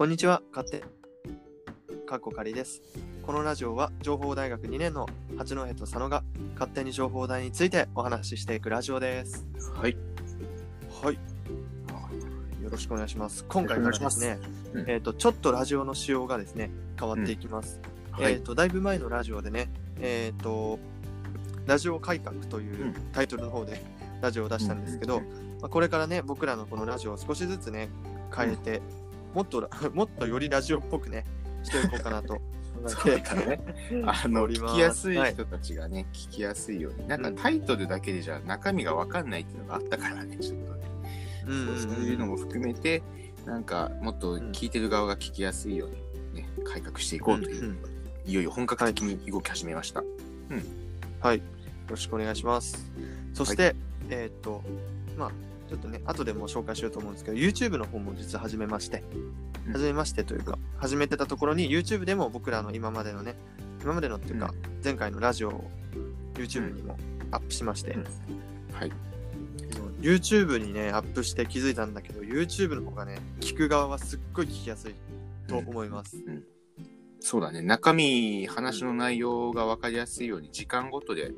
こんにちは、勝手、かっこかりです。このラジオは情報大学2年の八戸と佐野が勝手に情報大についてお話ししていくラジオです。はい。はい。よろしくお願いします。今回からですねすうん、えっ、と、ちょっとラジオの仕様がですね、変わっていきます。はいえっ、と、だいぶ前のラジオでね、えっ、と、ラジオ改革といううんタイトルの方でラジオを出したんですけど、うんまあ、これからね、僕らのこのラジオを少しずつね、変えて、もっとら、もっとよりラジオっぽくね、していこうかなと そうだね。あの、おります聞きやすいはい人たちがね、聞きやすいように。なんかうんタイトルだけでじゃ中身がわかんないっていうのがあったからね、ちょっとね。うんうんうんそういうのも含めて、なんかもっと聞いてる側が聞きやすいようにね、改革していこうという、んんいよいよ本格的に動き始めました。はい。よろしくお願いします。そして、えーっと、まあ、ちょっとね、後でも紹介しようと思うんですけど、YouTube の方も実は始めまして、うん。始めましてというか、始めてたところに YouTube でも僕らの今までのね、今までのっていうか、前回のラジオを YouTube にもアップしまして、うん。はい。YouTube にね、アップして気づいたんだけど、YouTube の方がね、聞く側はすっごい聞きやすいと思います。そうだね。中身、話の内容が分かりやすいように時間ごとで、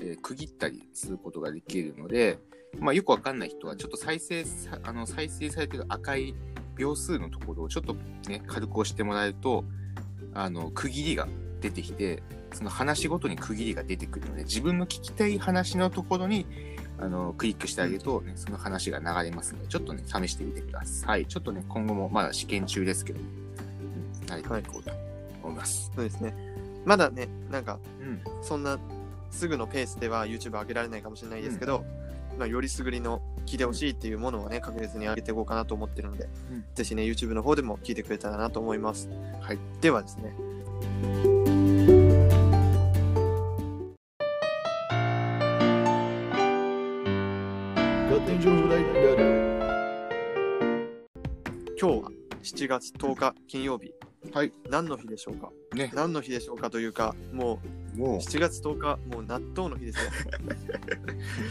えー区切ったりすることができるので、まあ、よくわかんない人は、ちょっと再生さ、あの、再生されてる赤い秒数のところをちょっとね、軽く押してもらえると、あの、区切りが出てきて、その話ごとに区切りが出てくるので、自分の聞きたい話のところに、あの、クリックしてあげると、ね、その話が流れますので、ちょっとね、試してみてください。ちょっとね、今後もまだ試験中ですけど、うん、慣れていこうと思います。そうですね。まだね、なんか、うん。そんなすぐのペースでは YouTube 上げられないかもしれないですけど、まあ、よりすぐりの聞いてほしいっていうものはね、確実に上げていこうかなと思ってるので、うんぜひね、YouTube の方でも聞いてくれたらなと思います。はい。ではですね、今日は7月10日金曜日、はい。何の日でしょうか？ね。何の日でしょうかというか、もうもう、7月10日、もう納豆の日です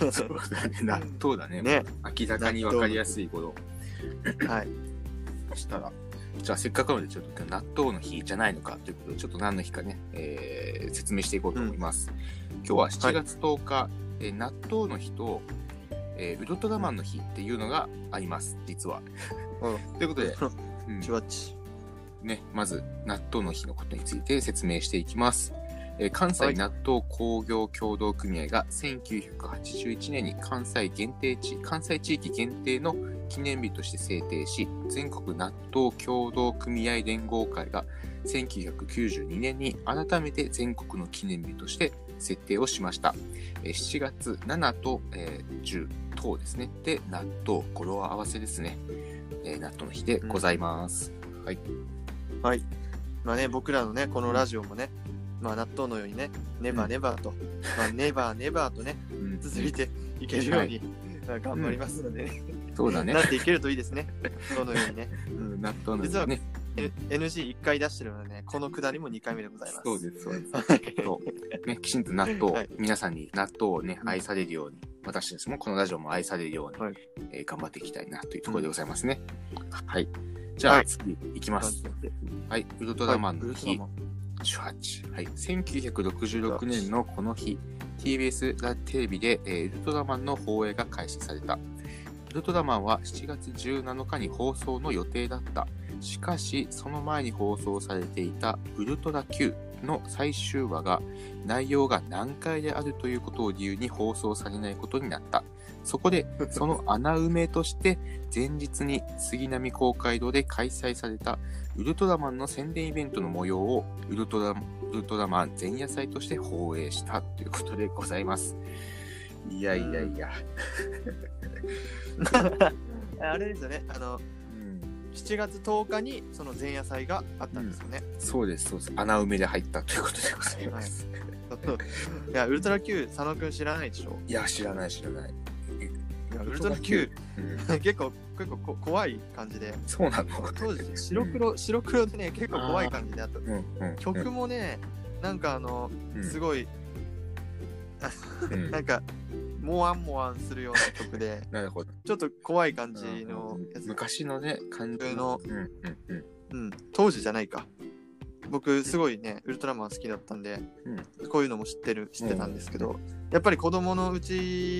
よ。そうだね。納豆だね。ね。明らかに分かりやすいことはい。そしたら、じゃあせっかくなので、ちょっと納豆の日じゃないのかということで、ちょっと何の日かね、えー説明していこうと思います。今日は7月10日、えー納豆の日と、えーウルトラマンの日っていうのがあります、実は。うんということで、うんチュワッチ。ね、まず納豆の日のことについて説明していきます。えー関はい西納豆工業協同組合が1981年に関西限定地、関西地域限定の記念日として制定し、全国納豆協同組合連合会が1992年に改めて全国の記念日として設定をしました。えー7月7と、えー10等ですね。で、納豆、語呂合わせですね。えー納豆の日でございます。はい。はい。まあね、僕らのね、このラジオもね、まあ納豆のようにね、ネバネバーと、まあネバネバーとね、うん続いていけるように、まあ頑張りますのでね、そうだねな。っていけるといいですね。どのようにね。うん納豆の実はね。N- NG1 回出してるのでね、このくだりも2回目でございます。そうです、そうです。はいそう。ね、きちんと納豆、はい皆さんに納豆をね、愛されるように、私たちもこのラジオも愛されるように、はいえー頑張っていきたいなというところでございますね。はい。じゃあ、はい次いきます。はい。ウルトはいラマンの日ウルトラマ、ン18。はい。1966年のこの日、TBS ラテレビで、えーウルトラマンの放映が開始された。ウルトラマンは7月17日に放送の予定だった。しかし、その前に放送されていたウルトラ Q の最終話が内容が難解であるということを理由に放送されないことになった。そこで、その穴埋めとして、前日に杉並公会堂で開催されたウルトラマンの宣伝イベントの模様をウルトラウルトラマン前夜祭として放映したということでございます。いやいやいや。あれですよね、あの、うん7月10日にその前夜祭があったんですよね。そうです、そうです。穴埋めで入ったということでございます。いや、ウルトラ Q、佐野くん知らないでしょ？いや、知らない、知らない。ウルトラ Q、うん。結構、結構こ怖い感じで、そうなの？当時 白黒、白黒でね、結構怖い感じであった。うんうん曲もね、なんかあの、うん。すごい、うん。なんか、モワンモワンするような曲で、なるほど。ちょっと怖い感じのやつ。昔のね、感じの。うんうんうん。うん、当時じゃないか。僕、すごいね、ウルトラマン好きだったんで、こういうのも知ってる、知ってたんですけど、やっぱり子供のうち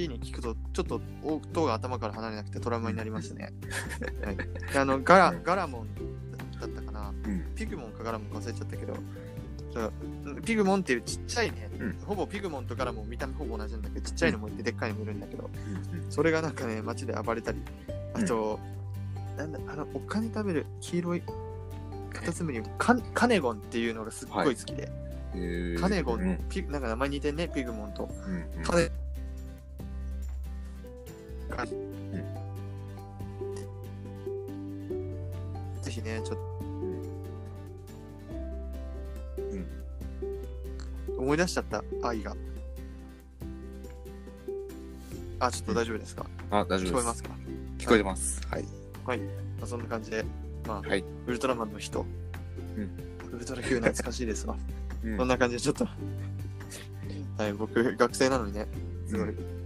に聞くと、ちょっと音が頭から離れなくてトラウマになりましたね。はい、であのガラガラモンだったかな、うん。ピグモンかガラモンか忘れちゃったけど、ピグモンっていうちっちゃいね、うん。ほぼピグモンとガラモン見た目ほぼ同じなんだけど、ちっちゃいのもいてでっかいのもいるんだけど、うん。それがなんかね、街で暴れたり、あと、なんだ、あの、お金食べる黄色いカタツムリ、カカネゴンっていうのがすっごい好きで、うんへー。カネゴン、うん。ピなんか名前似てんね、ピグモンと。うんうん。カネぜひね、ちょっと、思い出しちゃった、愛が。あ、ちょっと大丈夫ですか、あ、大丈夫です。聞こえますか、聞こえてます。はい。まあ、そんな感じで、まあ、はい。ウルトラマンの人。うんウルトラ Q 懐かしいですわ。うんこんな感じでちょっと、はい、僕、学生なのにね、すごい、うん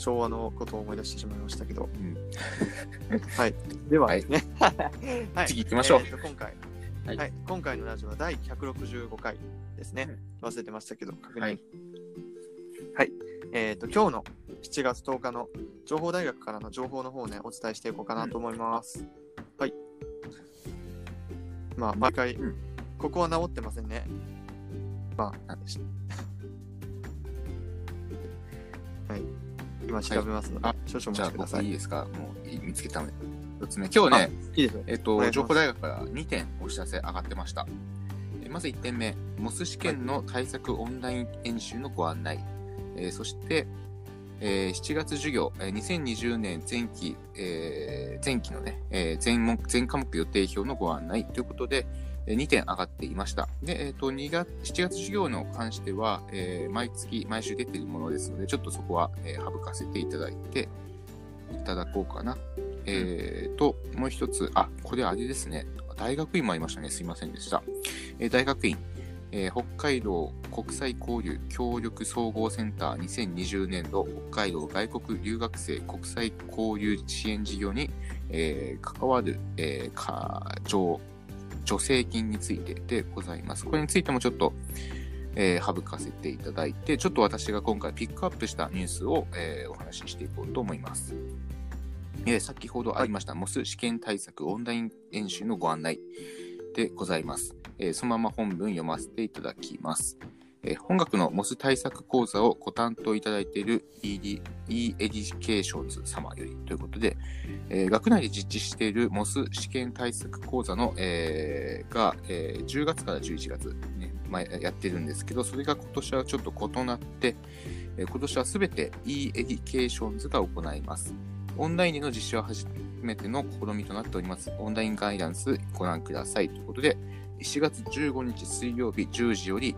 昭和のことを思い出してしまいましたけど、うん はい。でははいね、はい次行きましょうえーと今回、ははいい、今回のラジオは第165回ですね。忘れてましたけど、確認。ははいい。えっ、と、今日の7月10日の情報大学からの情報の方をね、お伝えしていこうかなと思います。はい。まあ、毎回、うんここは治ってませんね。まあ、はい。今調べますので、はい少々お待ちください。い僕いいですか？もうい見つけたので。一つ目。今日ね、いですよ。えっと、お願いします情報大学から2点お知らせ上がってました。えまず1点目、モス試験の対策オンライン演習のご案内。えーそして、えー7月授業、えー2020年前期、えー前期のね、えー全目全科目予定表のご案内ということで、えー2点上がっていました。で、えっ、と、2月、7月授業の関しては、えー毎月、毎週出ているものですので、ちょっとそこは、えー省かせていただいて、いただこうかな。えーと、もう一つ、あ、これあれですね。大学院もありましたね。すいませんでした。えー大学院、えー北海道国際交流協力総合センター2020年度北海道外国留学生国際交流支援事業に、えー関わる、えーか助助成金についてでございます。これについてもちょっと、えー省かせていただいて、ちょっと私が今回ピックアップしたニュースを、えーお話ししていこうと思います。えー先ほどありました、 MOS 試験対策オンライン演習のご案内でございます。えーそのまま本文読ませていただきます。えー本学の MOS 対策講座をご担当いただいている ED e エデュケーションズ様よりということで、えー学内で実施している MOS 試験対策講座の、えーが、えー10月から11月、ね前やってるんですけど、それが今年はちょっと異なって、えー今年はすべて e エデュケーションズが行います。オンラインでの実施は初めての試みとなっております。オンラインガイダンスご覧くださいということで、7月15日水曜日10時より、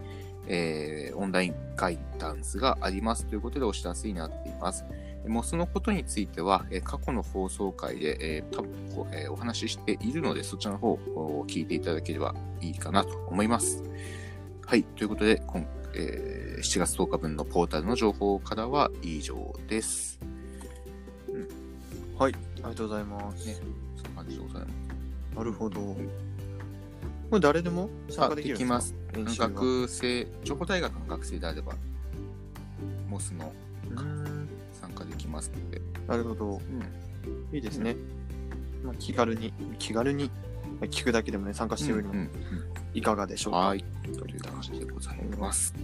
えーオンラインガイダンスがありますということでお知らせになっています。もうそのことについては、え過去の放送回で、えー多分えお話ししているので、そちらの方を聞いていただければいいかなと思います。はい。ということで、今えー7月10日分のポータルの情報からは以上です。はい。ありがとうございます。ねそんな感じでございます。なるほど。これ誰でも参加できるんですか？あできます。学生、情報大学の学生であれば、モスの参加できますので。なるほど。いいですね。まあ、気軽に、気軽にまあ聞くだけでもね、参加してみるのもうんいかがでしょうか？はい。という感じでございます。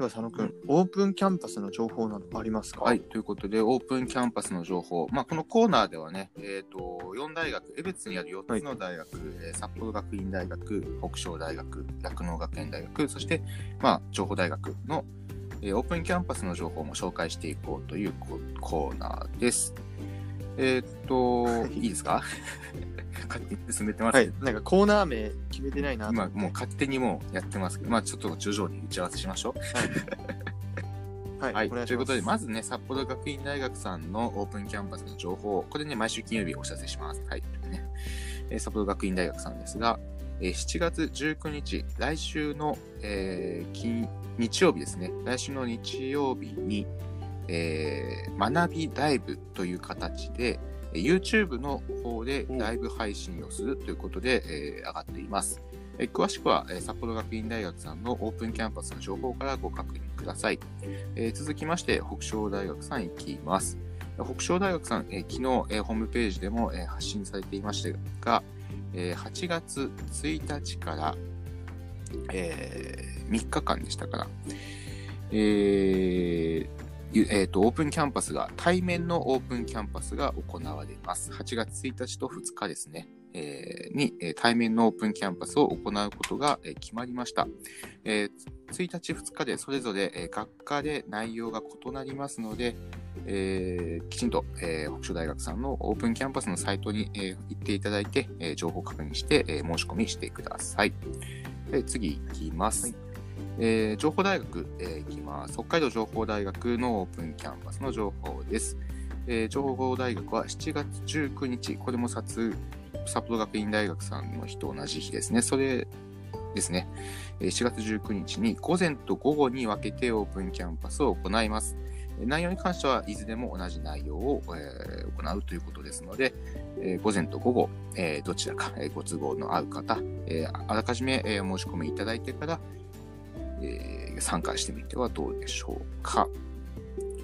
では佐野くん、オープンキャンパスの情報などありますか？はい。ということで、オープンキャンパスの情報。まあ、このコーナーではね、えっ、と、4大学、江別にある4つの大学、えー札幌学院大学、北昇大学、酪農学園大学、そして、まあ、情報大学の、えーオープンキャンパスの情報も紹介していこうというココーナーです。えっ、と、はいいいですか？勝手に進めてます。はいなんかコーナー名決めてないなと思今って。もう勝手にもうやってますけど、まあちょっと徐々に打ち合わせしましょう。はい。はい、お願い。ということで、まずね、札幌学院大学さんのオープンキャンパスの情報、これね、毎週金曜日お知らせします。はい、ねえー札幌学院大学さんですが、えー7月19日、来週の、えー金日曜日ですね、来週の日曜日に、えー学びライブという形で、えー YouTube の方でライブ配信をするということで、えー上がっています。えー詳しくは、えー札幌学院大学さんのオープンキャンパスの情報からご確認ください。えー続きまして、北昇大学さん行きます。北昇大学さん、えー昨日、えーホームページでも、えー発信されていましたが、えー8月1日から、えー3日間でしたから、えーゆえーと、オープンキャンパスが、対面のオープンキャンパスが行われます。8月1日と2日ですね、えーに、え対面のオープンキャンパスを行うことが、え決まりました。え1日、2日でそれぞれ、え学科で内容が異なりますので、えーきちんと、えー北昇大学さんのオープンキャンパスのサイトに、えー行っていただいて、え情報確認して、え申し込みしてください。次行きます。はいえー情報大学、えー行きます。北海道情報大学のオープンキャンパスの情報です。えー情報大学は7月19日、これも札札幌学院大学さんの日と同じ日ですね。それですね。えー7月19日に午前と午後に分けてオープンキャンパスを行います。内容に関してはいずれも同じ内容を、えー行うということですので、えー午前と午後、えーどちらか、えーご都合の合う方、えーあらかじめ、えーお申し込みいただいてから、えー参加してみてはどうでしょうか。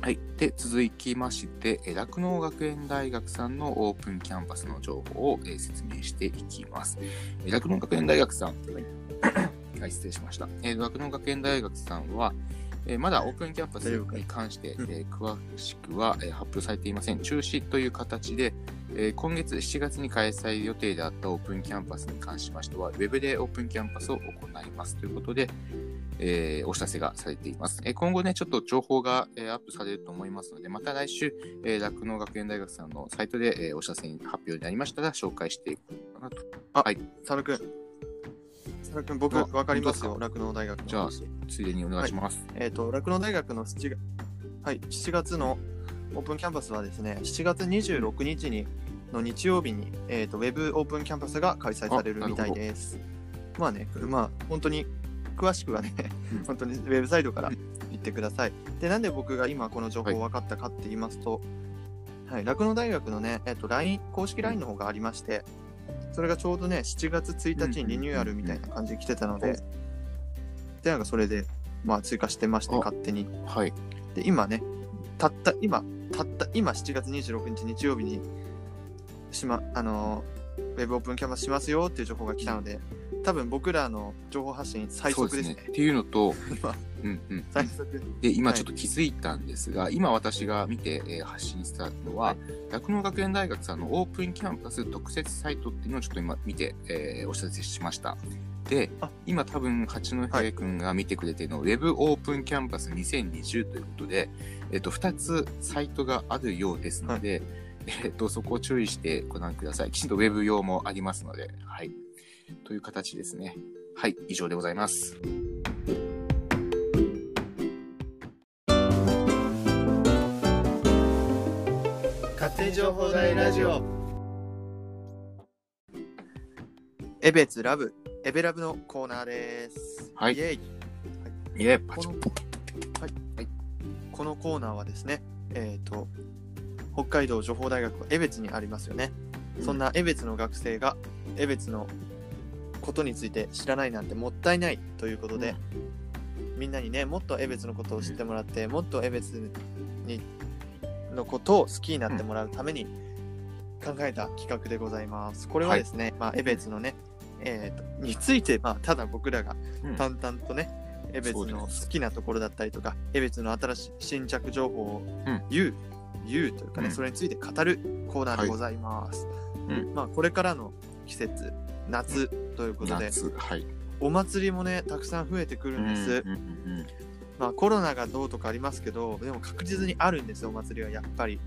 はい。で、続きまして、えー酪農学園大学さんのオープンキャンパスの情報を、えー説明していきます。えー酪農学園大学さん、はい、失礼しました。えー酪農学園大学さんは、えーまだオープンキャンパスに関して、うんえー詳しくは、えー発表されていません。中止という形で、えー今月7月に開催予定であったオープンキャンパスに関しましては、ウェブでオープンキャンパスを行いますということで、えーお知らせがされています。えー今後ね、ちょっと情報が、えーアップされると思いますので、また来週、えー酪農学園大学さんのサイトで、えーお知らせに発表になりましたら紹介していこうかなと。佐野くん。佐野くん、僕、あわかりますよ、本酪農大学のじゃあ話ついでにお願いします。えっ、と、酪農大学の7月、はい、7月のオープンキャンパスはですね、7月26日にの日曜日に、えー、とウェブオープンキャンパスが開催されるみたいです。まあね、まあ本当に詳しくはねうん、本当にウェブサイトから言ってください。で、なんで僕が今この情報分かったかって言いますと、はい、酪農大学のね、えっ、と、LINE、公式 LINE の方がありまして、それがちょうどね、7月1日にリニューアルみたいな感じで来てたので、で、なんかそれで、まあ追加してまして、あ。勝手に。はい。で、今ね、たった今、たった今7月26日日曜日に、しま、あのーウェブオープンキャンパスしますよっていう情報が来たので、多分僕らの情報発信最速ですね。っていうのと、今、うんうん。最速。で、今はいちょっと気づいたんですが、今私が見て、えー発信したのは、酪農学園大学さんのオープンキャンパス特設サイトっていうのをちょっと今見て、えーお知らせしました。であ、今多分八戸君が見てくれているの、ウェブオープンキャンパス2020ということで、えっ、と、2つサイトがあるようですので、えっ、と、そこを注意してご覧ください。きちんとウェブ用もありますので、はい。という形ですね。はい、以上でございます。勝手に情報大ラジオエベツラブ、エベラブのコーナーです。はいイエイいえ、パチこの、はい、このコーナーはですね、えっ、と、北海道情報大学は江別にありますよね。そんな江別の学生が江別のことについて知らないなんてもったいないということで、みんなにね、もっと江別のことを知ってもらって、もっと江別にのことを好きになってもらうために考えた企画でございます。これはですね、まあ、江別のね、えーとについて、まあ、ただ僕らがうん。淡々とね、江別の好きなところだったりとか、江別の新しい新着情報をうん。言う、言うというかね、うん。それについて語るコーナーでございます。うん。まあ、これからの季節、夏ということで、夏、はい。お祭りもね、たくさん増えてくるんです。うんうんうんまあ、コロナがどうとかありますけど、でも確実にあるんですよ、お祭りはやっぱり。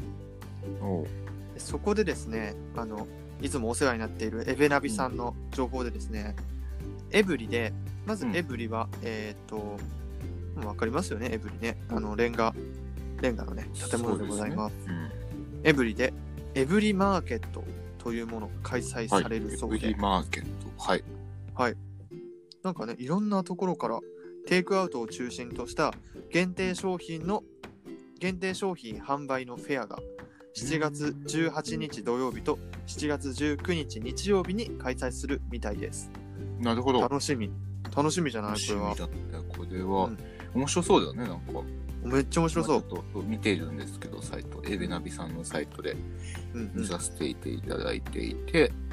そこでですね、あの、いつもお世話になっているエベナビさんの情報でですね、エブリで、まずうんエブリは、えっ、と、もうわかりますよね、エブリね。あの、レンガ、レンガのね、建物でございます。そうですねエブリで、エブリマーケットというものが開催うんされるそうで、はい、フリーマーケット。はい。なんかね、いろんなところからテイクアウトを中心とした限定商品の、限定商品販売のフェアが7月18日土曜日と7月19日日曜日に開催するみたいです。なるほど。楽しみ。楽しみじゃない？これは。これは、うん面白そうだよね、なんか。めっちゃ面白そう。まあちょっと見ているんですけど、サイト、エベナビさんのサイトでうんうん見させていただいていて、うん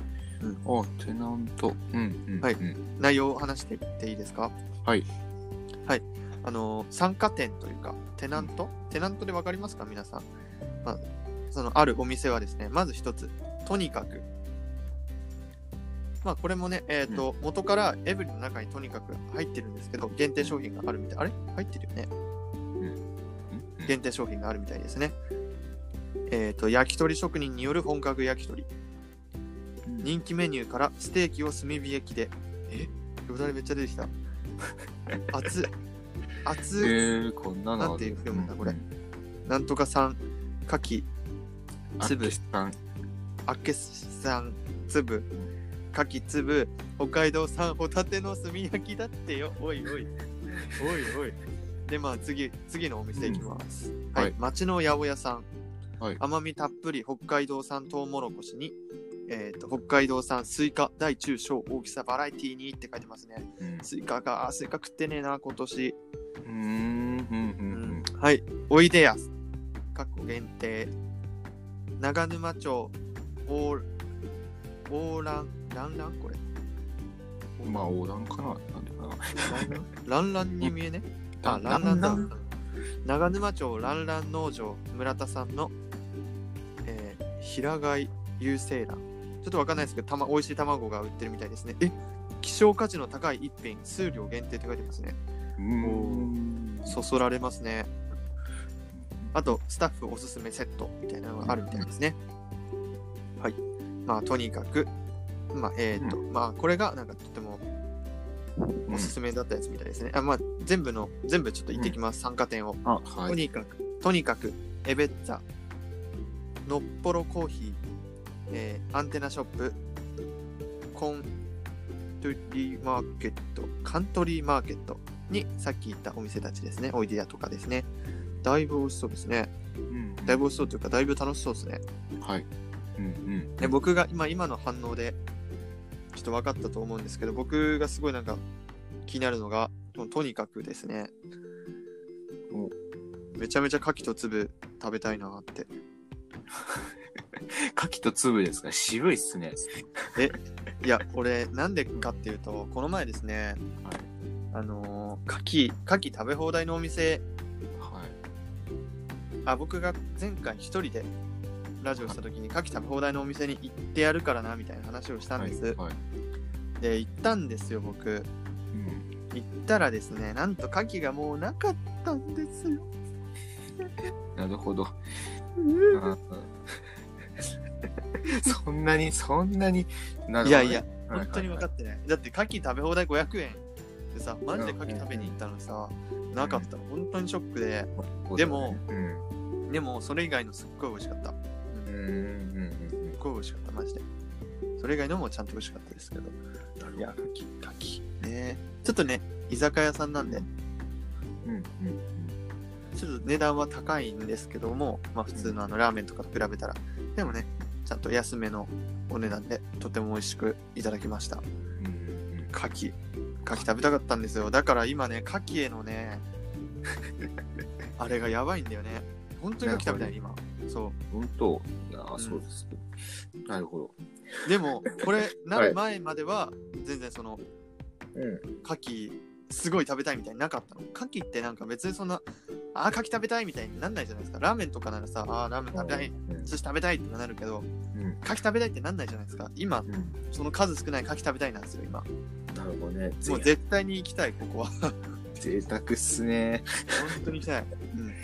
あ、テナント、うん、うん、はいうん。内容を話していっていいですか？はい。はい。あのー参加店というか、テナント、テナントでわかりますか？皆さん。まあ、そのあるお店はですね、まず一つ、とにかく。まあ、これもね、えっ、と、元からエブリの中にとにかく入ってるんですけど、限定商品があるみたい。あれ？入ってるよね。うん限定商品があるみたいですね。えっ、と、焼き鳥職人による本格焼き鳥。うん人気メニューからステーキを炭火焼きで。え？よだれめっちゃ出てきた。熱 熱っ。ー、こんなのなんていう読むんだこれうんなんとかさん、かき、粒あキさんあけさん、粒、かき粒、北海道産ホタテの炭焼きだってよ。おいおい。おいおい。で、まあ次、次のお店行きます。はい、はい町の八百屋さん。はい甘みたっぷり北海道産トウモロコシに、えー、と北海道産スイカ大中小大きさバラエティにって書いてますね。うんスイカが、あスイカ食ってねえな、今年。うーん、うん、うん、はい。おいでやす。かっこ限定。長沼町、オー、オーラン、ランランこれ。うん。まあ、横断かななんでかな。ランランに見えね？あ、ランランだ。長沼町ランラン農場村田さんの、えー、平貝有精卵。ちょっとわかんないですけど、たま、美味しい卵が売ってるみたいですね。え、希少価値の高い一品、数量限定って書いてますね。うーん。そそられますね。あと、スタッフおすすめセットみたいなのがあるみたいですね。はい。まあ、とにかく、まあ、えっ、と、まあ、これが、なんかとてもおすすめだったやつみたいですね。あまあ、全部の、全部ちょっと言ってきます、参加店を。あ、はい。とにかく、とにかく、エベッツァ、のっぽろコーヒー、えーアンテナショップ、コントリーマーケット、カントリーマーケットにさっき言ったお店たちですね。おいでやとかですね。だいぶ美味しそうですね。うんだいぶ美味しそうというか、だいぶ楽しそうですね。はい。うんうん。で僕が今今の反応でちょっと分かったと思うんですけど僕がすごいなんか気になるのがととにかくですねおめちゃめちゃ牡蠣と粒食べたいなって 牡蠣と粒ですか？渋いっすね。いや俺なんでかっていうとこの前ですね、はい。あのー牡蠣牡蠣食べ放題のお店はい。あ僕が前回一人でラジオした時に牡蠣食べ放題のお店に行ってやるからなみたいな話をしたんです、はい。はい。で行ったんですよ僕。うん。行ったらですねなんと牡蠣がもうなかったんですよ。なるほど。そんなに、そんなに、なるほどねいやいや、はい本当に分かってない。だって、牡蠣食べ放題500円でさ、マジで牡蠣食べに行ったのにさ、なかったの。本当にショックで、はいでも、うん。でも、それ以外のすっごい美味しかった。すうん。うん。っごい美味しかった、マジで。それ以外のもちゃんと美味しかったですけど。いや、牡蠣、牡蠣。ねちょっとね、居酒屋さんなんで、うん。うん。ちょっと値段は高いんですけども、まあ普通のあのラーメンとかと比べたら、でもね、ちゃんと安めのお値段で、とても美味しくいただきました。うん。牡蠣。牡蠣食べたかったんですよ。だから今ね牡蠣へのね あれがやばいんだよね。本当に牡蠣食べたい今。そ本当。いやそうです。なるほど。うでもこれなる前までは全然そのうん。牡蠣すごい食べたいみたいになかったの？牡蠣ってなんか別にそんなあー牡蠣食べたいみたいになんないじゃないですかラーメンとかならさあーラーメン食べたいうん。寿司食べたいってなるけどうん。牡蠣食べたいってなんないじゃないですか今うん。そその数少ない牡蠣食べたいなんですよ今なるほどね。もう絶対に行きたいここは贅沢っすね。本当に行きたい。うん。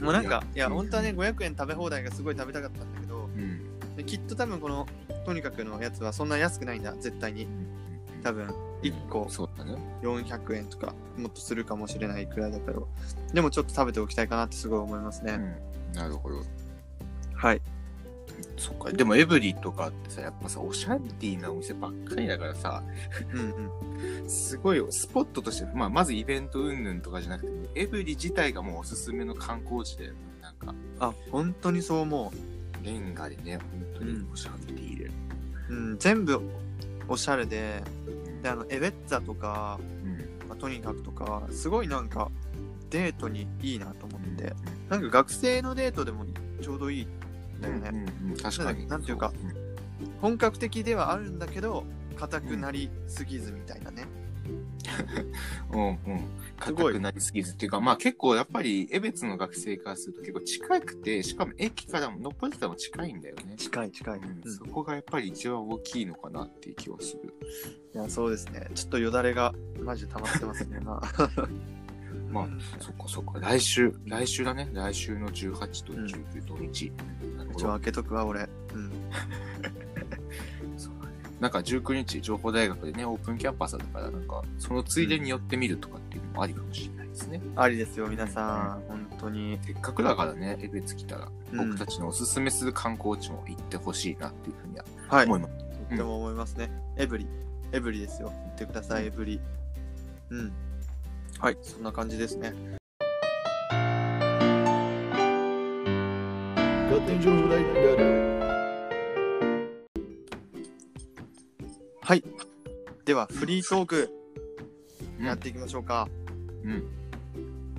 もうなんか、いや、うん本当はね、500円食べ放題がすごい食べたかったんだけど、うん。できっと多分この、とにかくのやつはそんな安くないんだ、絶対に。多分、1個そうだね。400円とか、もっとするかもしれないくらいだけど、でもちょっと食べておきたいかなってすごい思いますね。うん。なるほど。はい。そっか。でもエブリとかってさ、やっぱさ、おしゃれティーなお店ばっかりだからさ、うんうん。すごいスポットとして、まあ、まずイベント云々とかじゃなくて、エブリ自体がもうおすすめの観光地だよね。なんか、あ、本当にそう思レンガでね、本当におしゃれティーで。う。うん、全部おしゃれで、で、あの、エベッツァとか、うん。まあ、とにかくとか、すごいなんか、デートにいいなと思って、なんか学生のデートでもちょうどいいんだよね。うんうん、確かに。なんていうか本格的ではあるんだけど、硬くなりすぎずみたいなね。うんうん。硬くなりすぎずっていうか、まあ結構やっぱり、江別の学生からすると結構近くて、しかも駅からも、のっぽりからも近いんだよね。近い近い。うんうんそこがやっぱり一番大きいのかなっていう気はする。いや、そうですね。ちょっとよだれがマジで溜まってますね。まあ、まあ、そっかそっか。来週、来週だね。来週の18と19土日。なるほど一応開けとくわ、俺。うん。なんか19日、情報大学でね、オープンキャンパスだから、なんか、そのついでに寄ってみるとかっていうのもありかもしれないですね。ありですよ、皆さん。本当に。せっかくだからね、江別来たら、うん僕たちのおすすめする観光地も行ってほしいなっていうふうにははい。思います。とっても思いますね。エブリ。エブリですよ。言ってください、エブリ。うん。はい、そんな感じですね。勝手に情報大ラはい。では、フリートーク、うんやっていきましょうか。うん。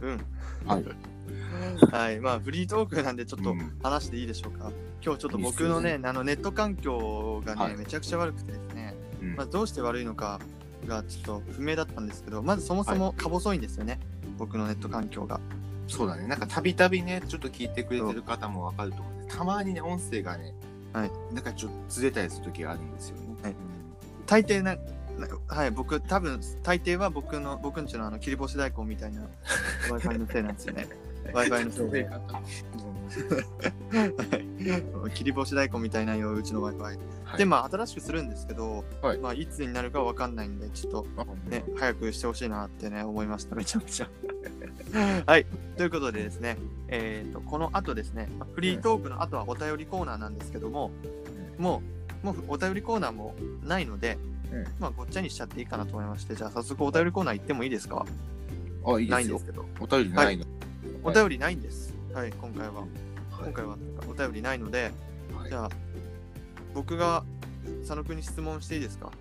うん。はい。はい。まあ、フリートークなんで、ちょっとうん話していいでしょうか。今日ちょっと僕のね、あのネット環境がね、はいめちゃくちゃ悪くてですね、うんまあ、どうして悪いのかがちょっと不明だったんですけど、まずそもそもか細いんですよね、僕のネット環境が。そうだね。なんかたびたびね、ちょっと聞いてくれてる方もわかると思うんで、たまにね、音声がね、はい。なんかちょっとずれたりする時があるんですよね。はい大抵な、なはい、僕、多分大抵は僕の、僕んちのあの切り干し大根みたいな Wi-Fi のせいなんですよね。Wi-Fi のせいで。はい切り干し大根みたいなよ、うちの Wi-Fi。はいで、まあ、新しくするんですけど、はいまあ、いつになるかわかんないんで、ちょっとあね、早くしてほしいなってね、思いました、めちゃめちゃ。はい、ということでですね、えー、とこの後ですね、まあフリートークの後はお便りコーナーなんですけども、もう、もうお便りコーナーもないので、うんまあ、ごっちゃにしちゃっていいかなと思いまして、じゃあ早速お便りコーナー行ってもいいですか？あ、いいですよないんです。けど。お便りないの。お便りないんです。はい、今回は。はい今回はお便りないので、はいじゃあ、僕が佐野くんに質問していいですか？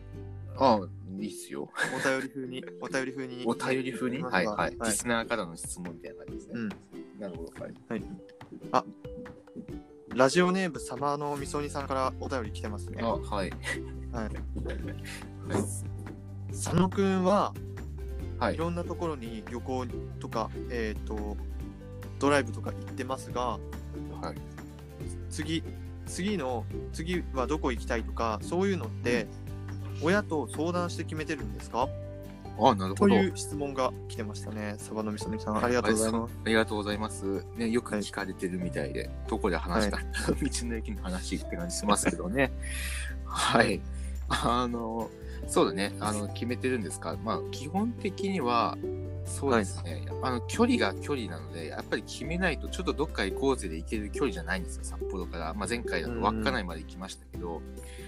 あ、いいっすよ。お便り風に、お便り風に。お便り風に？はいはい。はいリスナーからの質問みたいな感じですね。うん。なるほど。はい。はい。あ、ラジオネームサマーのみそにさんからお便り来てますね。あ、はい。はい。はい。佐野くんは、はいい。ろんなところに旅行とか、えっ、と、ドライブとか行ってますが、はい。次、次の、次はどこ行きたいとか、そういうのって、親と相談して決めてるんですか？あ、なるほど。という質問が来てましたね。サバのみそにさん、ありがとうございます。ありがとうございます。ね、よく聞かれてるみたいで、どこで話した、道の駅の話って感じしますけどね。はい。あの、そうだね。あの、決めてるんですか？まあ、基本的には、そうですね。あの、距離が距離なので、やっぱり決めないと、ちょっとどっか行こうぜで行ける距離じゃないんですよ、札幌から。まあ、前回だと稚内まで行きましたけど、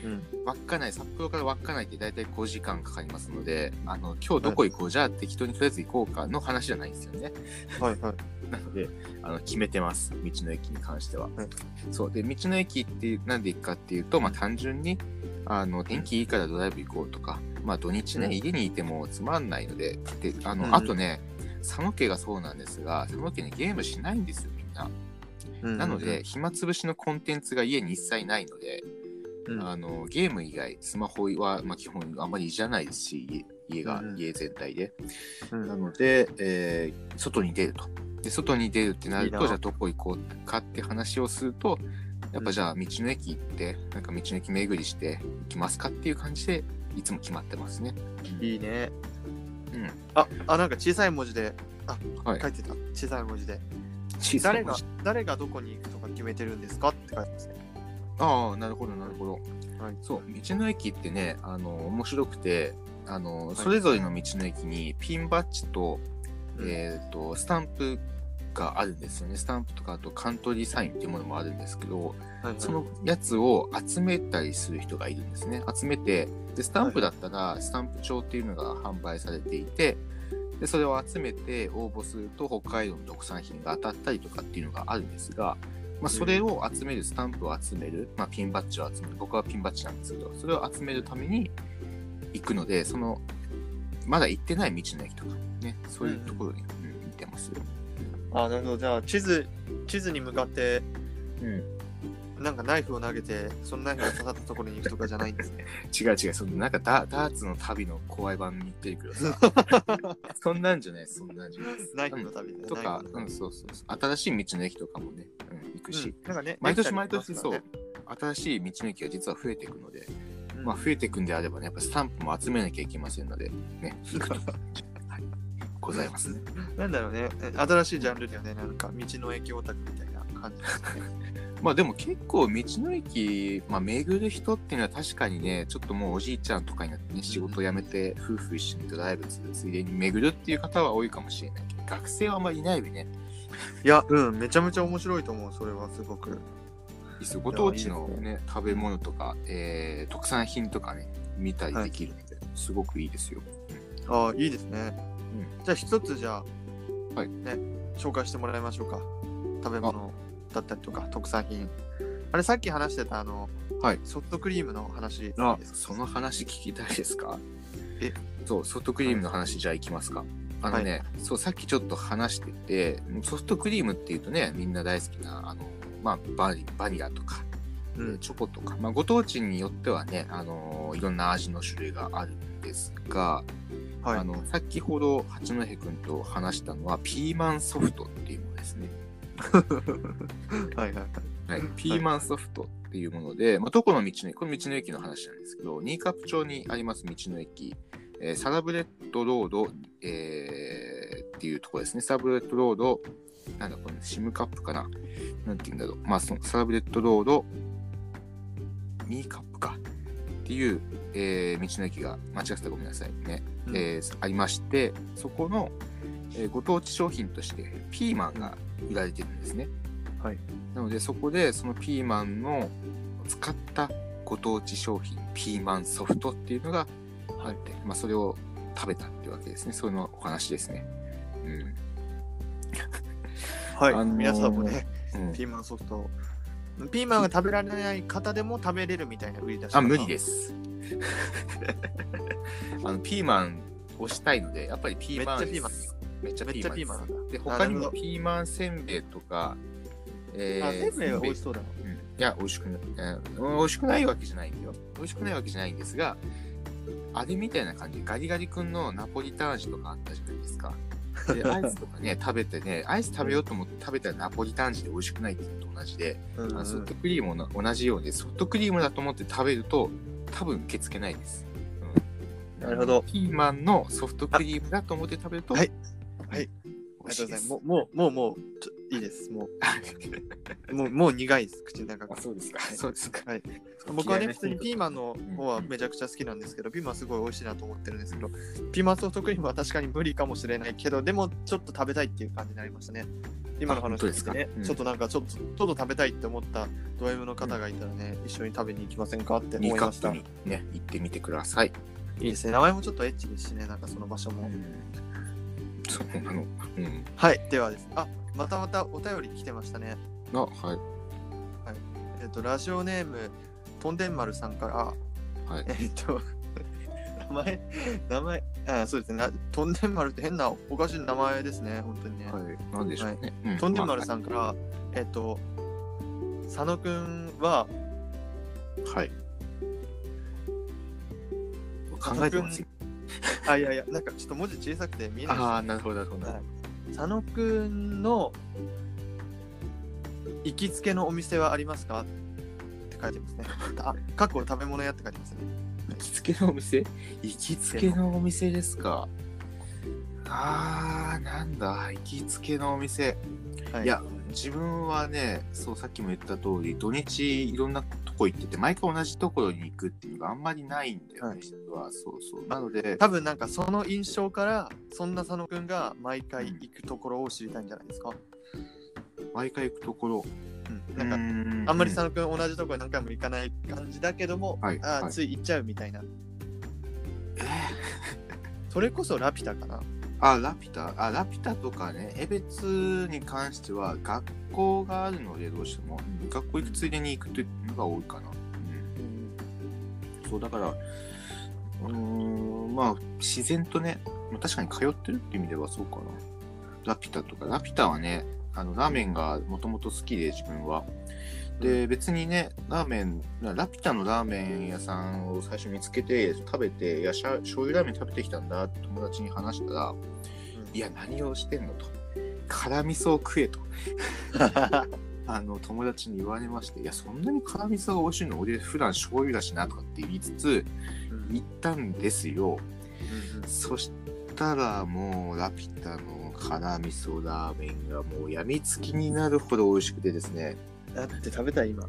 うん。稚内、札幌から稚内って大体5時間かかりますので、あの、今日どこ行こう、じゃあ適当にとりあえず行こうかの話じゃないんですよね。はいはい。なので、あの決めてます、道の駅に関しては。はいそうで、道の駅ってなんで行くかっていうと、まあ、単純にあの天気いいからドライブ行こうとか、まあ、土日ね、うん。家にいてもつまんないので、であの、うん。あとね、佐野家がそうなんですが、佐野家ね、ゲームしないんですよ、みんな。うん。なので、、暇つぶしのコンテンツが家に一切ないので、うん。あのゲーム以外、スマホは、まあ、基本あんまりいじらないですし、家家が、うん家全体で。うん。なので、えー外に出ると。で、外に出るってなると、いいな。じゃあどこ行こうかって話をすると、やっぱじゃあ道の駅行って、なんか道の駅巡りして行きますかっていう感じで、いつも決まってますね。いいね。うん。あ、あ、なんか小さい文字で、あ、はい書いてた。小さい文字で。小さい誰が誰がどこに行くとか決めてるんですか？って書いてますね。ああ、なるほど、なるほど。はい。そう、道の駅ってね、あの、面白くて、あの、いそれぞれの道の駅にピンバッジと、うんえっ、と、スタンプがあるんですよね。スタンプとかあとカントリーサインっていうものもあるんですけど、はいはいそのやつを集めたりする人がいるんですね。集めて、で、スタンプだったら、スタンプ帳っていうのが販売されていて、で、それを集めて応募すると北海道の特産品が当たったりとかっていうのがあるんですが、まあ、それを集める、スタンプを集める、まあ、ピンバッジを集める、僕はピンバッジなんですけど、それを集めるために行くので、その、まだ行ってない道の駅とか、ね、そういうところに、うん行ってますよ。あなるほど。じゃあ地図地図に向かってうん。なんかナイフを投げてそのナイフが刺さったところに行くとかじゃないんですね。違う違う、そのなんかダダーツの旅の怖い版に行ってるけどさ、そんなんじゃないそんなんじゃない。ナイフの旅で、とかナイ、フの旅。うん、そうそうそう。新しい道の駅とかもね、うん、行くし、うんなんかね毎年毎年そう。新しい道の駅が実は増えていくので、うん。まあ増えていくんであればね、やっぱスタンプも集めなきゃいけませんので、ね、行くと。はい、ございます。ね。なんだろうね。え新しいジャンルではね。なんか道の駅オタクみたいな感じ。ですねまあでも結構道の駅、まあ巡る人っていうのは確かにね、ちょっともうおじいちゃんとかになってね、仕事辞めて夫婦一緒にドライブするついでに巡るっていう方は多いかもしれないけど、学生はあんまりいないよね。いやうんめちゃめちゃ面白いと思うそれはすごく。いいご当地のね、食べ物とか、えー特産品とかね、見たりできるので、すごくいいですよ。ああいいですね、じゃあ一つじゃあはい。ね紹介してもらいましょうか。食べ物だったりとか特産品。あれさっき話してたあの、はい。ソフトクリームの話。あその話聞きたいですか？え？そう、ソフトクリームの話、じゃあ行きますか。あのね、そう、さっきちょっと話してて、ソフトクリームっていうとね、みんな大好きな、あの、まあ、バニバニラとか、うん。チョコとか、まあ、ご当地によってはね、あのいろんな味の種類があるんですが、はいあの、先ほど八戸くんと話したのは、ピーマンソフトっていうものですね。はいはいはいはい、ピーマンソフトっていうもので、まあ、どこの道の駅、これ道の駅の話なんですけど、新冠町にあります道の駅、えーサラブレッドロード、えーっていうところですね。サラブレッドロード、なんだこれ、シムカップかな？なんて言うんだろう。まあ、そのサラブレッドロード、ミーカップか。っていう、えー道の駅が、間違ってたらごめんなさいね。うんえーありまして、そこの、えーご当地商品としてピーマンが売られてるんですね。はい。なので、そこでそのピーマンの使ったご当地商品、ピーマンソフトっていうのがあって、まあ、それを食べたっていうわけですね。それのお話ですね。はい、あのー皆さんもねうん。うん、ピーマンソフトピーマンが食べられない方でも食べれるみたいな売り出しあ、無理です。あの、ピーマンをしたいので、やっぱりピーマン。めっちゃピーマンめっちゃめっちゃピーマンなんだで、他にもピーマンせんべいとか、えあせんべいは美味しい。そうだなうんいや、美味しくない、えー美味しくないわけじゃないんだよ。美味しくないわけじゃないんですが、あれみたいな感じで、ガリガリ君のナポリタン味とかあったじゃないですか。で、アイスとかね、食べてね、アイス食べようと思って食べたらナポリタン味で美味しくないっていうのと同じで、うんあのソフトクリームも同じようで、ソフトクリームだと思って食べると、多分受け付けないです。うん。なるほど。ピーマンのソフトクリームだと思って食べると、はい。はい。美味しいです。もうもうもうもうちょいいです。もう。もうもう苦いです。口の中。があ、そうですか。はい。そうですか。はい。僕はね普通にピーマンの方はめちゃくちゃ好きなんですけど、ピーマンすごい美味しいなと思ってるんですけどピーマンソフトクリームは確かに無理かもしれないけどでもちょっと食べたいっていう感じになりましたね。今の話ですか？うん。ちょっとなんかちょっとちょっと食べたいって思ったド M の方がいたらね、一緒に食べに行きませんかって思いました。ね、行ってみてください。いですね。名前もちょっとエッチですしねなんかその場所も、そうなの。うん。はい。ではです。あまたまたお便り来てましたねあ、はい。えっとラジオネームとんでん丸さんからはい。えっと、名前、名前、あそうですね、なとんでん丸って変なおかしい名前ですね、本当にね。はい。なんでしょうね。うとんでん丸まさんから、えっと、佐野くんは、あはい。考えてますよ。あ、いやいや、なんかちょっと文字小さくて見えないですああ、なるほど、なるほど。はい佐野くんの行きつけのお店はありますか？って書いてますね。あ、過去食べ物屋って書いてますね。行きつけのお店？行きつけのお店ですか。あー、なんだ、行きつけのお店。はいや、自分はね、そう、さっきも言った通り、土日いろんなとこ行ってて、毎回同じところに行くっていうのがあんまりないんだよね、はい。実は。そうそう。なので、多分なんかその印象からそんな佐野くんが毎回行くところを知りたいんじゃないですか？毎回行くところ。うん、なんかかあんまり佐野くん同じところに何回も行かない感じだけども、はいあつい行っちゃうみたいな。えー。それこそラピュタかなあ、ラピュタ、あ、ラピュタとかね、江別に関しては学校があるので、どうしても。学校行くついでに行くというのが多いかな。うん。そう、だから、うーん、まあ、自然とね、まあ確かに通ってるっていう意味ではそうかな。ラピュタとか、ラピュタはね、あの、ラーメンがもともと好きで、自分は。で、別にね、ラーメン、ラピュタのラーメン屋さんを最初見つけて、食べて、いや、しゃ醤油ラーメン食べてきたんだって友達に話したら、いや、何をしてんのと。辛味噌を食えと。あの、友達に言われまして、いや、そんなに辛味噌が美味しいの？俺、普段醤油だしなとかって言いつつ、うん行ったんですよ。うんそしたら、もう、ラピュタの辛味噌ラーメンがもう病みつきになるほど美味しくてですね、だって食べたい今。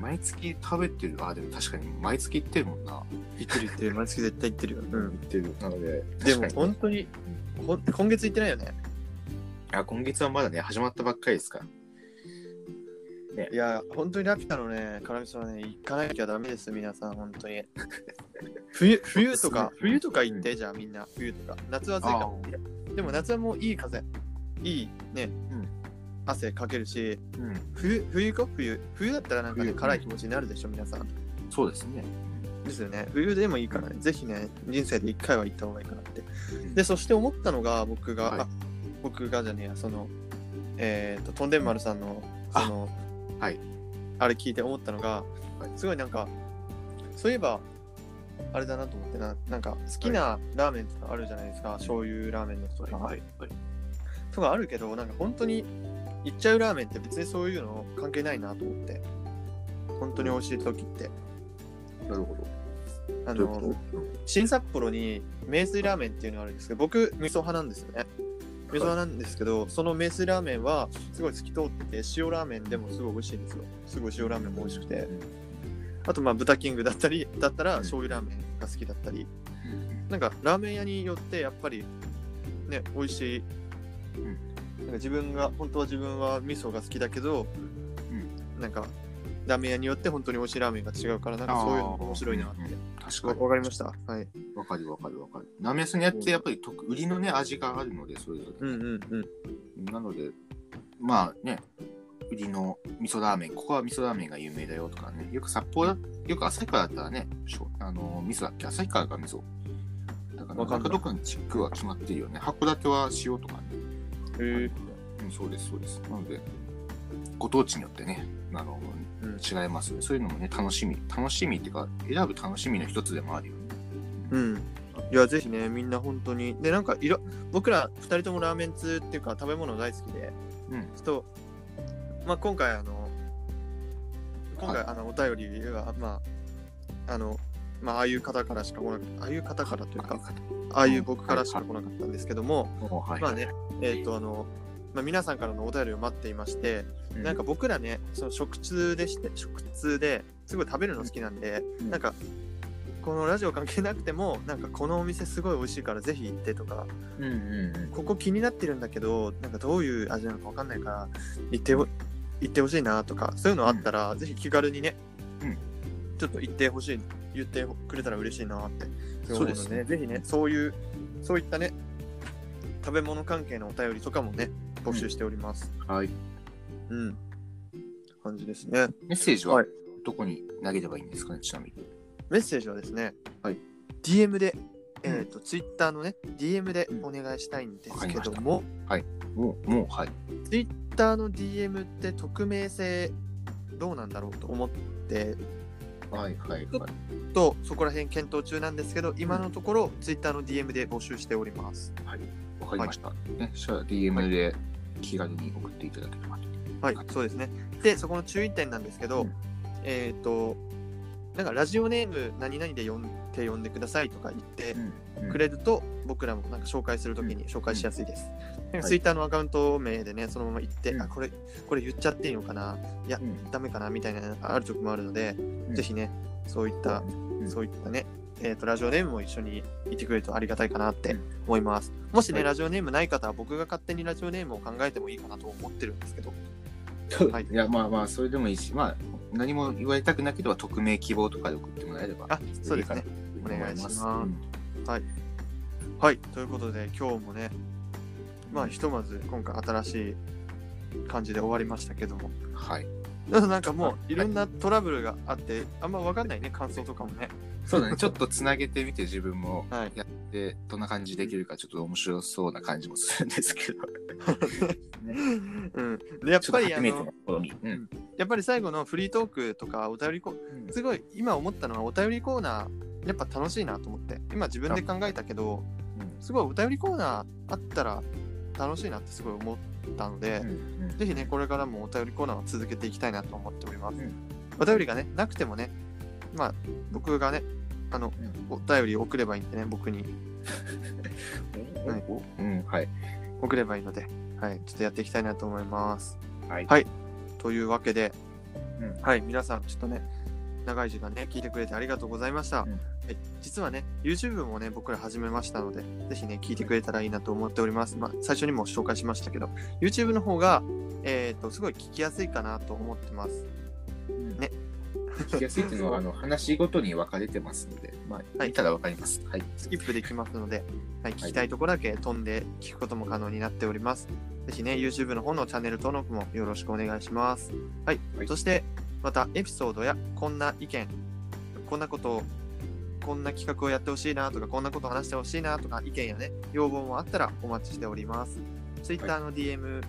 毎月食べてる、あ、でも確かに毎月行ってるもんな。行ってる行ってる。毎月絶対行ってるよ、行ってる。なので、でも本当にほん今月行ってないよね。あ、今月はまだね、始まったばっかりですから。いや本当にラピュタのね。辛味噌はね行かなきゃダメです皆さん本当に。冬冬とか冬とか行って、じゃあみんな。冬とか。夏は暑いかも。でも夏はもういい風。いいね、うん汗かけるしうん。冬冬行こう冬。冬だったらなんかね冬。辛い気持ちになるでしょ皆さん。そうですね。ですよね。冬でもいいからね。ぜひね人生で一回は行った方がいいかなって。うん。でそして思ったのが僕が、はいあ僕がじゃねえやそのえっ、ととんでん丸さんのそのはい。あれ聞いて思ったのが、はい。すごいなんかそういえばあれだなと思ってななんか好きなラーメンとかあるじゃないですか、醤油ラーメンのとか、はい。はい。とかあるけどなんか本当に行っちゃうラーメンって別にそういうの関係ないなと思って。本当に美味しい時って。なるほど。あのこ新札幌に名水ラーメンっていうのがあるんですけど僕味噌派なんですよね。味噌派なんですけど、その名水ラーメンはすごい透き通ってて塩ラーメンでもすごい美味しいんですよ。すごい塩ラーメンも美味しくて。あとまあ豚キングだったりだったらうん。醤油ラーメンが好きだったり、となんかラーメン屋によってやっぱりね美味しい、なんか自分が本当は自分は味噌が好きだけど、なんかラーメン屋によって本当に美味しいラーメンが違うからなんかそういうの面白いなって確かに。わわかりましたはいわかるわかるわかる。ラーメン屋さんにやってやっぱり特売りのね、味があるので、それぞれ。うんうんうんなので、まあね、売りの味噌ラーメン、ここは味噌ラーメンが有名だよとかね、よく札幌だ、よく旭川だったらね、あの味噌だっけ？旭川が味噌。だから、わかどこにチックは決まってるよね。函館は塩とかね。へえうん、そうです、そうです。なので、ご当地によってね、あの、うん違います。そういうのもね、楽しみ。楽しみっていうか、選ぶ楽しみの一つでもあるよね。うん。いや、ぜひね、みんな本当に。で、なんかいろ、僕ら二人ともラーメン通っていうか、食べ物大好きで、うん。ちょっと、まあ、今回、あの、今回、あの、お便りは、まあ、あの、まあ、ああいう方からしか来なかった、ああいう方からというか、ああいう僕からしか来なかったんですけども、はい。まあね、えっ、と、あの、まあ、皆さんからのお便りを待っていまして、うなんか、僕らね、その食通でして、食通ですごい食べるの好きなんで、うん。なんか、このラジオ関係なくても、なんかこのお店すごい美味しいからぜひ行ってとか、うんうんうん。ここ気になってるんだけど、なんかどういう味なのかわかんないから、行ってほ行ってほしいなとか、そういうのあったら、ぜひ気軽にね、うん。ちょっと行ってほしい、言ってくれたら嬉しいなって思そうですね。のぜひね、そういう、そういったね、食べ物関係のお便りとかもね、募集しております。はい。うん。感じですね。メッセージははいどこに投げればいいんですかね、ちなみに。メッセージはですね、はい、DM で、うんえっ、と、Twitter のね、DM でお願いしたいんですけども、もう、もう、はい。Twitter の DM って匿名性どうなんだろうと思って、はい、はい、はい。とそこら辺検討中なんですけど、今のところ Twitter の DM で募集しております。わかりました。ね、じゃあ DM で気軽に送っていただければと。はい、そうですね。で、そこの注意点なんですけど、うん。えっ、と、なんかラジオネーム何々で呼んで呼んでくださいとか言ってうんくれると、僕らもなんか紹介するときに紹介しやすいです。なんかはい。Twitter のアカウント名でね、そのまま言って、うん。あ、これ、これ言っちゃっていいのかな、いや、うん。ダメかな？みたいなある時もあるので、ん。ぜひね、そういった、ん。そういったね、えーと、ラジオネームも一緒にいてくれるとありがたいかなってうん思います。もしね、はいラジオネームない方は僕が勝手にラジオネームを考えてもいいかなと思ってるんですけど、はいいや、まあまあ、それでもいいし、まあ、何も言われたくなければ、匿名希望とかで送ってもらえれば。あ、そうですね。お願いしますうんはい。ということで、今日もね、まあ、ひとまず今回新しい感じで終わりましたけども。はい。なんかもういろんなトラブルがあって、あんま分かんないね、感想とかもね。そうだね、ちょっとつなげてみて自分もはいやって、どんな感じできるかちょっと面白そうな感じもするんですけど。うん。で、やっぱりあの。うん。やっぱり最後のフリートークとかお便りコすごい今思ったのはお便りコーナー、やっぱ楽しいなと思って。今自分で考えたけど、すごいお便りコーナーあったら楽しいなってすごい思ったので、うんぜひね、これからもお便りコーナーを続けていきたいなと思っております。うんお便りがね、なくてもね、まあ、僕がね、あの、お便りを送ればいいんでね、僕にうん はいうん、はい。送ればいいので、はい、ちょっとやっていきたいなと思います。はい。はいというわけで、うんはい、皆さん、ちょっとね、長い時間ね、聞いてくれてありがとうございました。うんはい、実はね、YouTube もね、僕ら始めましたので、ぜひね、聞いてくれたらいいなと思っております。まあ、最初にも紹介しましたけど、YouTube の方が、えっ、と、すごい聞きやすいかなと思ってます。ね聞きやすいっていうのは、あの、話ごとに分かれてますので、まあ、はい見たら分かります。はい。スキップできますので、はい、聞きたいところだけ飛んで聞くことも可能になっております。ぜひね、YouTube の方のチャンネル登録もよろしくお願いします。はい。はいそして、またエピソードやこんな意見、こんなことを、こんな企画をやってほしいなとか、こんなことを話してほしいなとか、意見やね、要望もあったらお待ちしております。Twitter の DM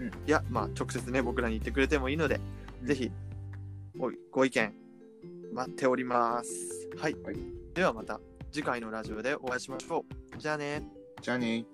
うんや、まあ、直接ね、僕らに言ってくれてもいいので、ぜひごご意見待っております。はい。はいではまた次回のラジオでお会いしましょう。じゃあね。じゃあね。